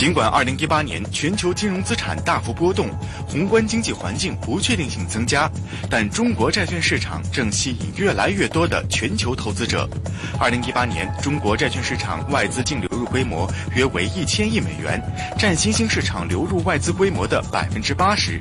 尽管2018年全球金融资产大幅波动，宏观经济环境不确定性增加，但中国债券市场正吸引越来越多的全球投资者。2018年，中国债券市场外资净流规模约为一千亿美元，占新兴市场流入外资规模的百分之八十。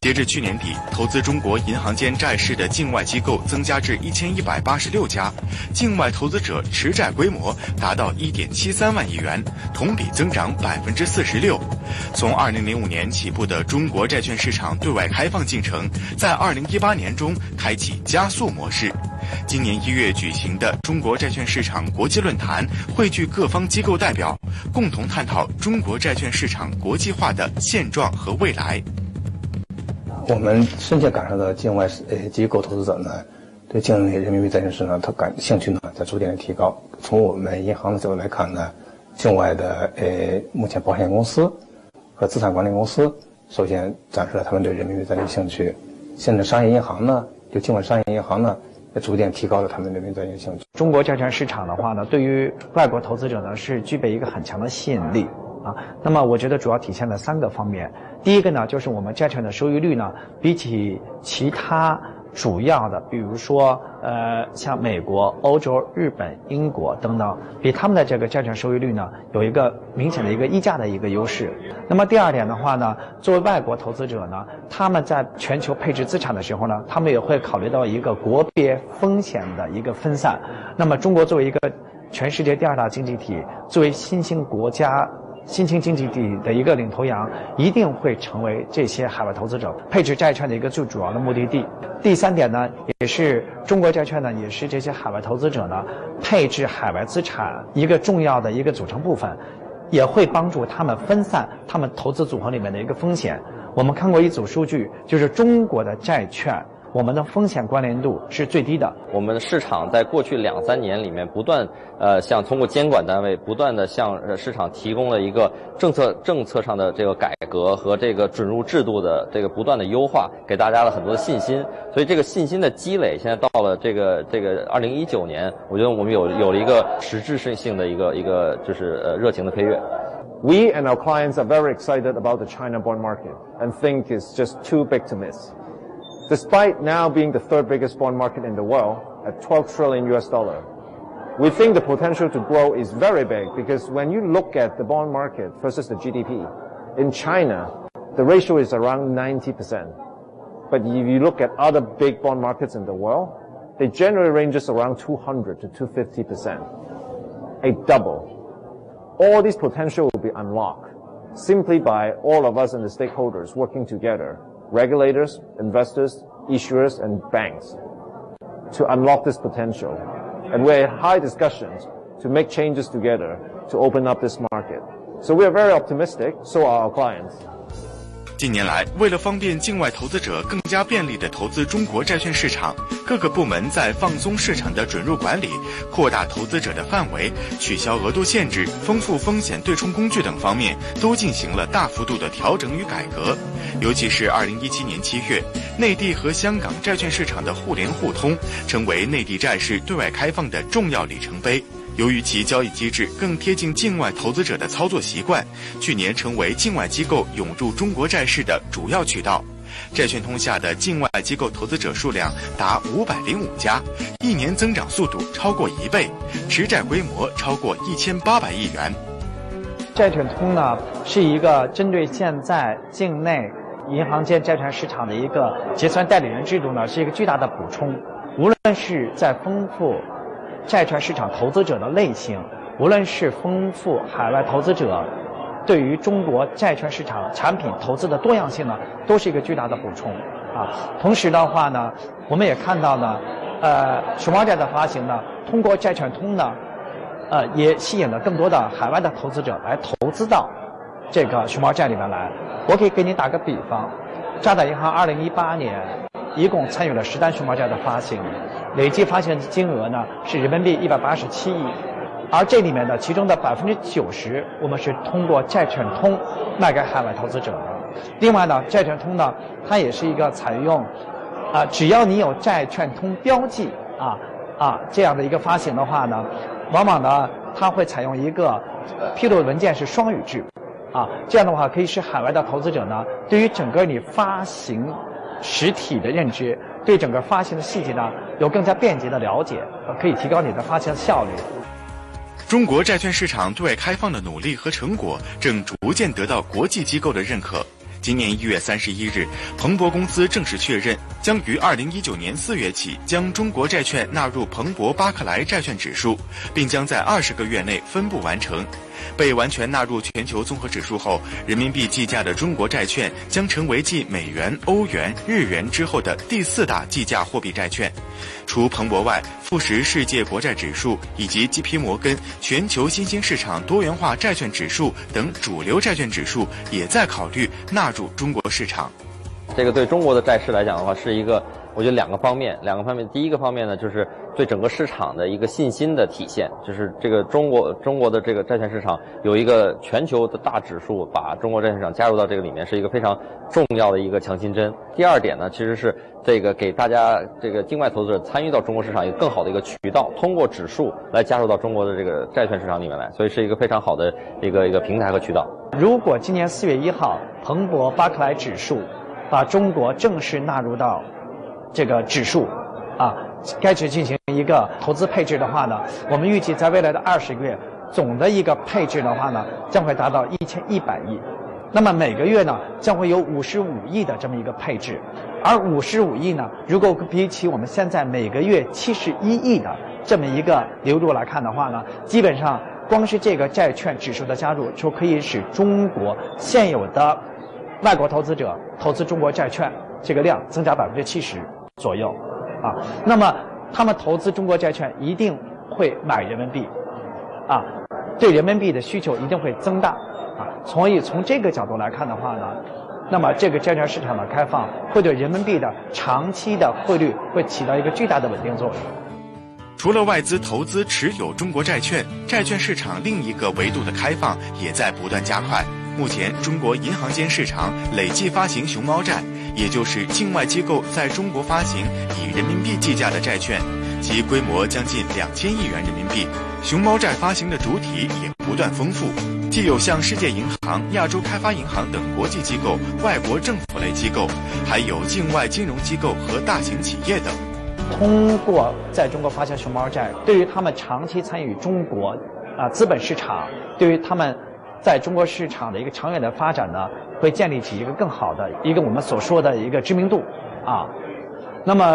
截至去年底，投资中国银行间债市的境外机构增加至一千一百八十六家，境外投资者持债规模达到一点七三万亿元，同比增长百分。之四十六。从二零零五年起步的中国债券市场对外开放进程，在二零一八年中开启加速模式。今年一月举行的中国债券市场国际论坛，汇聚各方机构代表，共同探讨中国债券市场国际化的现状和未来。我们深切感受到境外呃机构投资者呢，对境内人民币债券市场他感兴趣呢在逐渐的提高。从我们银行的角度来看呢。境外的呃，目前保险公司和资产管理公司首先展示了他们对人民币债券兴趣。现在商业银行呢，就境外商业银行呢，逐渐提高了他们人民币债券兴趣。中国债券市场的话呢，对于外国投资者呢，是具备一个很强的吸引力啊。那么我觉得主要体现在三个方面。第一个呢，就是我们债券的收益率呢，比起其他。主要的，比如说，呃，像美国、欧洲、日本、英国等等，比他们的这个债券收益率呢，有一个明显的一个溢价的一个优势。那么第二点的话呢，作为外国投资者呢，他们在全球配置资产的时候呢，他们也会考虑到一个国别风险的一个分散。那么中国作为一个全世界第二大经济体，作为新兴国家。新兴经济体的一个领头羊，一定会成为这些海外投资者配置债券的一个最主要的目的地。第三点呢，也是中国债券呢，也是这些海外投资者呢配置海外资产一个重要的一个组成部分，也会帮助他们分散他们投资组合里面的一个风险。我们看过一组数据，就是中国的债券。我们的风险关联度是最低的。我们的市场在过去两三年里面不断，呃，向通过监管单位不断的向市场提供了一个政策政策上的这个改革和这个准入制度的这个不断的优化，给大家了很多的信心。所以这个信心的积累，现在到了这个这个二零一九年，我觉得我们有有了一个实质性性的一个一个就是呃热情的飞跃。We and our clients are very excited about the China bond market and think it's just too big to miss. Despite now being the third biggest bond market in the world at 12 trillion US dollar. We think the potential to grow is very big because when you look at the bond market versus the GDP, in China, the ratio is around 90%. But if you look at other big bond markets in the world, they generally ranges around 200 to 250%. A double. All this potential will be unlocked simply by all of us and the stakeholders working together regulators, investors, issuers, and banks to unlock this potential. And we're in high discussions to make changes together to open up this market. So we are very optimistic, so are our clients. 近年来，为了方便境外投资者更加便利地投资中国债券市场，各个部门在放松市场的准入管理、扩大投资者的范围、取消额度限制、丰富风险对冲工具等方面，都进行了大幅度的调整与改革。尤其是2017年7月，内地和香港债券市场的互联互通，成为内地债市对外开放的重要里程碑。由于其交易机制更贴近境外投资者的操作习惯，去年成为境外机构涌入中国债市的主要渠道。债券通下的境外机构投资者数量达五百零五家，一年增长速度超过一倍，持债规模超过一千八百亿元。债券通呢，是一个针对现在境内银行间债券市场的一个结算代理人制度呢，是一个巨大的补充。无论是在丰富。债券市场投资者的类型，无论是丰富海外投资者对于中国债券市场产品投资的多样性呢，都是一个巨大的补充啊。同时的话呢，我们也看到呢，呃，熊猫债的发行呢，通过债券通呢，呃，也吸引了更多的海外的投资者来投资到这个熊猫债里面来。我可以给你打个比方，渣打银行二零一八年一共参与了十单熊猫债的发行。累计发行金额呢是人民币一百八十七亿，而这里面的其中的百分之九十，我们是通过债券通卖给海外投资者的。另外呢，债券通呢，它也是一个采用，啊，只要你有债券通标记啊啊这样的一个发行的话呢，往往呢，它会采用一个披露文件是双语制，啊，这样的话可以使海外的投资者呢，对于整个你发行实体的认知，对整个发行的细节呢，有更加便捷的了解，可以提高你的发行效率。中国债券市场对外开放的努力和成果，正逐渐得到国际机构的认可。今年一月三十一日，彭博公司正式确认，将于二零一九年四月起将中国债券纳入彭博巴克莱债券指数，并将在二十个月内分步完成。被完全纳入全球综合指数后，人民币计价的中国债券将成为继美元、欧元、日元之后的第四大计价货币债券。除彭博外，富时世界国债指数以及 J.P. 摩根全球新兴市场多元化债券指数等主流债券指数也在考虑纳入中国市场。这个对中国的债市来讲的话，是一个。我觉得两个方面，两个方面。第一个方面呢，就是对整个市场的一个信心的体现，就是这个中国中国的这个债券市场有一个全球的大指数，把中国债券市场加入到这个里面，是一个非常重要的一个强心针。第二点呢，其实是这个给大家这个境外投资者参与到中国市场一个更好的一个渠道，通过指数来加入到中国的这个债券市场里面来，所以是一个非常好的一个一个平台和渠道。如果今年四月一号，彭博巴克莱指数把中国正式纳入到。这个指数，啊，开始进行一个投资配置的话呢，我们预计在未来的二十个月，总的一个配置的话呢，将会达到一千一百亿。那么每个月呢，将会有五十五亿的这么一个配置。而五十五亿呢，如果比起我们现在每个月七十一亿的这么一个流入来看的话呢，基本上光是这个债券指数的加入，就可以使中国现有的外国投资者投资中国债券这个量增加百分之七十。左右，啊，那么他们投资中国债券一定会买人民币，啊，对人民币的需求一定会增大，啊，所以从这个角度来看的话呢，那么这个债券市场的开放会对人民币的长期的汇率会起到一个巨大的稳定作用。除了外资投资持有中国债券，债券市场另一个维度的开放也在不断加快。目前，中国银行间市场累计发行熊猫债。也就是境外机构在中国发行以人民币计价的债券，其规模将近两千亿元人民币。熊猫债发行的主体也不断丰富，既有像世界银行、亚洲开发银行等国际机构、外国政府类机构，还有境外金融机构和大型企业等。通过在中国发行熊猫债，对于他们长期参与中国啊资本市场，对于他们在中国市场的一个长远的发展呢？会建立起一个更好的一个我们所说的一个知名度，啊，那么，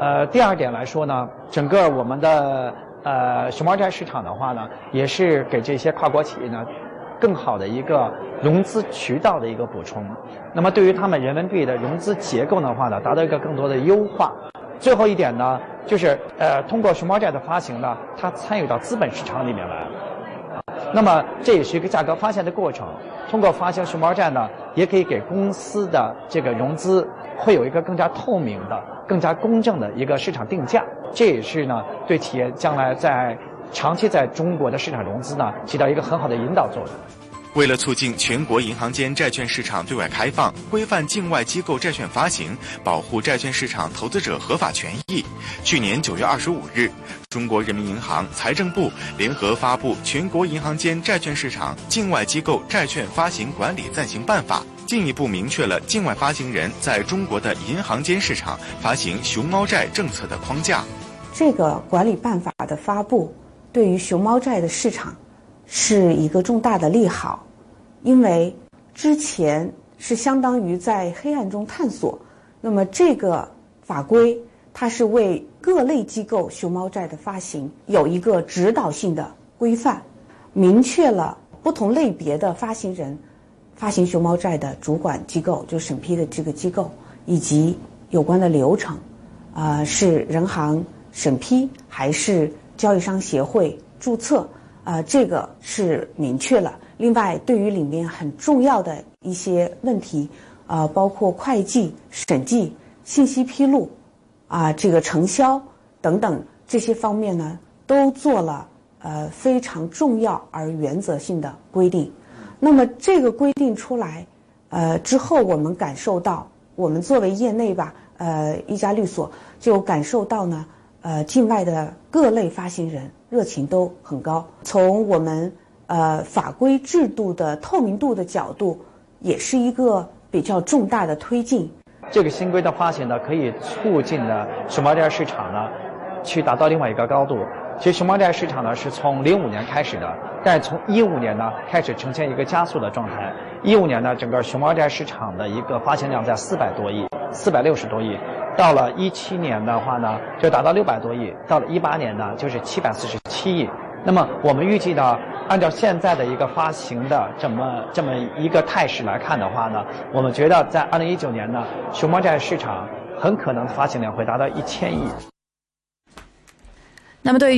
呃，第二点来说呢，整个我们的呃熊猫债市场的话呢，也是给这些跨国企业呢更好的一个融资渠道的一个补充。那么对于他们人民币的融资结构的话呢，达到一个更多的优化。最后一点呢，就是呃通过熊猫债的发行呢，它参与到资本市场里面来。那么这也是一个价格发现的过程。通过发行熊猫债呢，也可以给公司的这个融资会有一个更加透明的、更加公正的一个市场定价。这也是呢，对企业将来在长期在中国的市场融资呢，起到一个很好的引导作用。为了促进全国银行间债券市场对外开放，规范境外机构债券发行，保护债券市场投资者合法权益，去年九月二十五日，中国人民银行、财政部联合发布《全国银行间债券市场境外机构债券发行管理暂行办法》，进一步明确了境外发行人在中国的银行间市场发行熊猫债政策的框架。这个管理办法的发布，对于熊猫债的市场。是一个重大的利好，因为之前是相当于在黑暗中探索。那么这个法规，它是为各类机构熊猫债的发行有一个指导性的规范，明确了不同类别的发行人发行熊猫债的主管机构，就审批的这个机构以及有关的流程，啊，是人行审批还是交易商协会注册？啊，这个是明确了。另外，对于里面很重要的一些问题，啊，包括会计、审计、信息披露，啊，这个承销等等这些方面呢，都做了呃非常重要而原则性的规定。那么这个规定出来，呃之后，我们感受到，我们作为业内吧，呃一家律所就感受到呢，呃境外的各类发行人。热情都很高。从我们呃法规制度的透明度的角度，也是一个比较重大的推进。这个新规的发行呢，可以促进呢熊猫债市场呢，去达到另外一个高度。其实熊猫债市场呢是从零五年开始的，但从一五年呢开始呈现一个加速的状态。一五年呢，整个熊猫债市场的一个发行量在四百多亿，四百六十多亿。到了一七年的话呢，就达到六百多亿；到了一八年呢，就是七百四十七亿。那么我们预计呢，按照现在的一个发行的这么这么一个态势来看的话呢，我们觉得在二零一九年呢，熊猫债市场很可能发行量会达到一千亿。那么对于